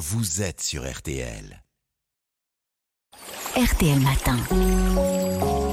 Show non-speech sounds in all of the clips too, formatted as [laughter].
vous êtes sur RTL. RTL Matin.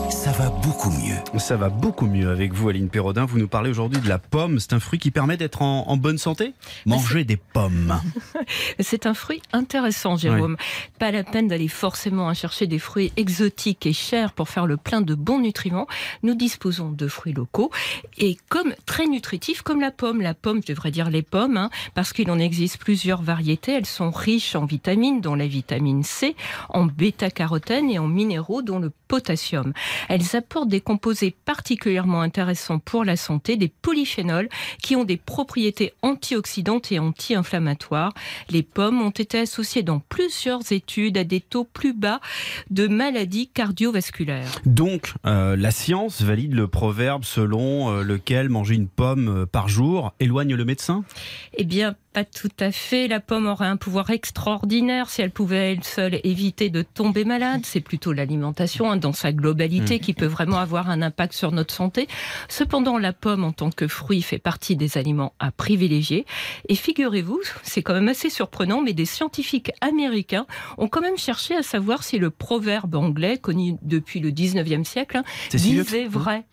Ça va beaucoup mieux. Ça va beaucoup mieux avec vous, Aline Perrodin. Vous nous parlez aujourd'hui de la pomme. C'est un fruit qui permet d'être en, en bonne santé? Manger des pommes. [laughs] C'est un fruit intéressant, Jérôme. Pas la peine d'aller forcément à chercher des fruits exotiques et chers pour faire le plein de bons nutriments. Nous disposons de fruits locaux et comme très nutritifs, comme la pomme. La pomme, je devrais dire les pommes, hein, parce qu'il en existe plusieurs variétés. Elles sont riches en vitamines, dont la vitamine C, en bêta-carotène et en minéraux, dont le potassium. Elles apportent des composés particulièrement intéressants pour la santé, des polyphénols qui ont des propriétés antioxydantes et anti-inflammatoires. Les pommes ont été associées dans plusieurs études à des taux plus bas de maladies cardiovasculaires. Donc, euh, la science valide le proverbe selon euh, lequel manger une pomme euh, par jour éloigne le médecin? Eh bien, pas tout à fait. La pomme aurait un pouvoir extraordinaire si elle pouvait elle seule éviter de tomber malade. C'est plutôt l'alimentation hein, dans sa globalité qui peut vraiment avoir un impact sur notre santé. Cependant, la pomme en tant que fruit fait partie des aliments à privilégier. Et figurez-vous, c'est quand même assez surprenant, mais des scientifiques américains ont quand même cherché à savoir si le proverbe anglais, connu depuis le 19e siècle, hein, si vrai.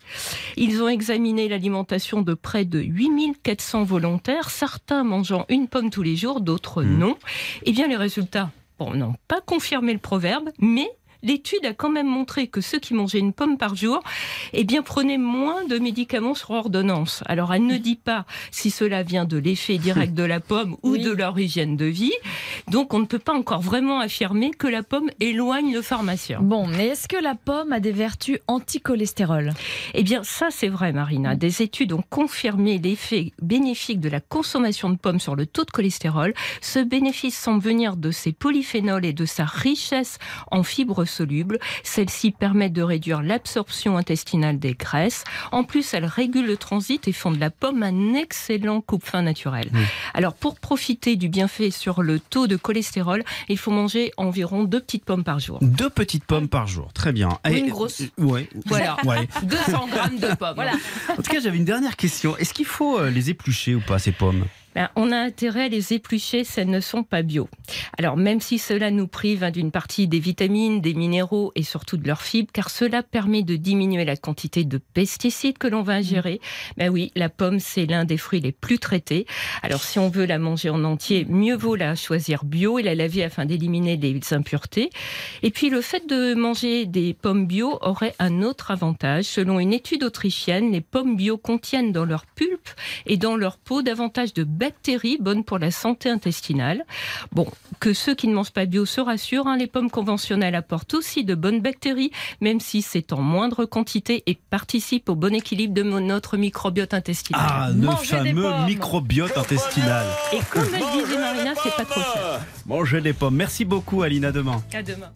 Ils ont examiné l'alimentation de près de 8400 volontaires, certains mangeant une pomme tous les jours, d'autres Hmm. non. Eh bien, les résultats bon, n'ont pas confirmé le proverbe, mais l'étude a quand même montré que ceux qui mangeaient une pomme par jour eh bien, prenaient moins de médicaments sur ordonnance. Alors, elle ne dit pas si cela vient de l'effet direct de la pomme ou Oui. de leur hygiène de vie. Donc, on ne peut pas encore vraiment affirmer que la pomme éloigne le pharmacien. Bon, mais est-ce que la pomme a des vertus anti-cholestérol? Eh bien, ça, c'est vrai, Marina. Des études ont confirmé l'effet bénéfique de la consommation de pommes sur le taux de cholestérol. Ce bénéfice semble venir de ses polyphénols et de sa richesse en fibres solubles. Celles-ci permettent de réduire l'absorption intestinale des graisses. En plus, elles régulent le transit et font de la pomme un excellent coupe-fin naturel. Alors, pour profiter du bienfait sur le taux de cholestérol, il faut manger environ deux petites pommes par jour. Deux petites pommes par jour. Très bien. Ou une grosse. euh, ouais. Voilà. [laughs] Ouais. [laughs] 200 grammes de pommes. Voilà. En tout cas, j'avais une dernière question. Est-ce qu'il faut euh, les éplucher ou pas, ces pommes? Ben, on a intérêt à les éplucher si elles ne sont pas bio. Alors même si cela nous prive hein, d'une partie des vitamines, des minéraux et surtout de leurs fibres, car cela permet de diminuer la quantité de pesticides que l'on va ingérer. Ben oui, la pomme c'est l'un des fruits les plus traités. Alors si on veut la manger en entier, mieux vaut la choisir bio et la laver afin d'éliminer les impuretés. Et puis le fait de manger des pommes bio aurait un autre avantage. Selon une étude autrichienne, les pommes bio contiennent dans leur pulpe et dans leur peau davantage de bactéries bonnes pour la santé intestinale. Bon, que ceux qui ne mangent pas bio se rassurent, hein, les pommes conventionnelles apportent aussi de bonnes bactéries, même si c'est en moindre quantité et participent au bon équilibre de notre microbiote intestinal. Ah, le fameux microbiote intestinal. Et comme elle disait Marina, c'est pas trop cher. Manger des pommes. Merci beaucoup, Aline. À demain. À demain.